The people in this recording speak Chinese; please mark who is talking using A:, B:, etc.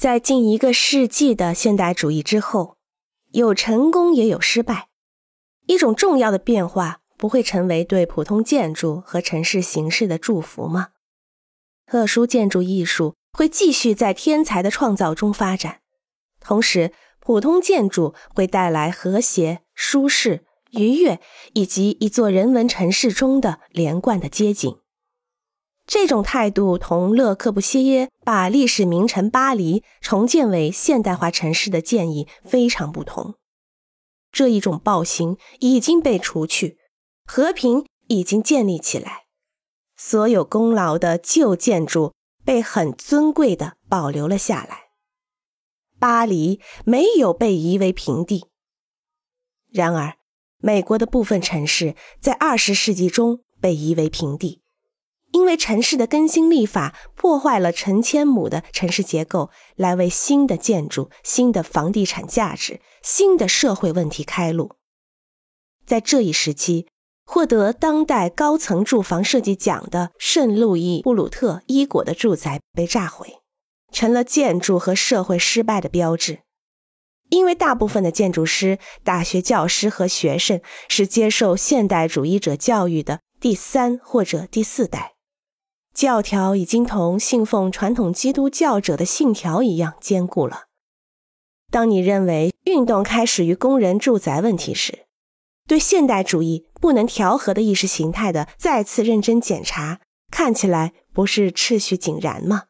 A: 在近一个世纪的现代主义之后，有成功也有失败。一种重要的变化不会成为对普通建筑和城市形式的祝福吗？特殊建筑艺术会继续在天才的创造中发展，同时普通建筑会带来和谐、舒适、愉悦，以及一座人文城市中的连贯的街景。这种态度同勒克布西耶把历史名城巴黎重建为现代化城市的建议非常不同。这一种暴行已经被除去，和平已经建立起来，所有功劳的旧建筑被很尊贵的保留了下来。巴黎没有被夷为平地。然而，美国的部分城市在二十世纪中被夷为平地。因为城市的更新立法破坏了成千亩的城市结构，来为新的建筑、新的房地产价值、新的社会问题开路。在这一时期，获得当代高层住房设计奖的圣路易布鲁特伊果的住宅被炸毁，成了建筑和社会失败的标志。因为大部分的建筑师、大学教师和学生是接受现代主义者教育的第三或者第四代。教条已经同信奉传统基督教者的信条一样坚固了。当你认为运动开始于工人住宅问题时，对现代主义不能调和的意识形态的再次认真检查，看起来不是秩序井然吗？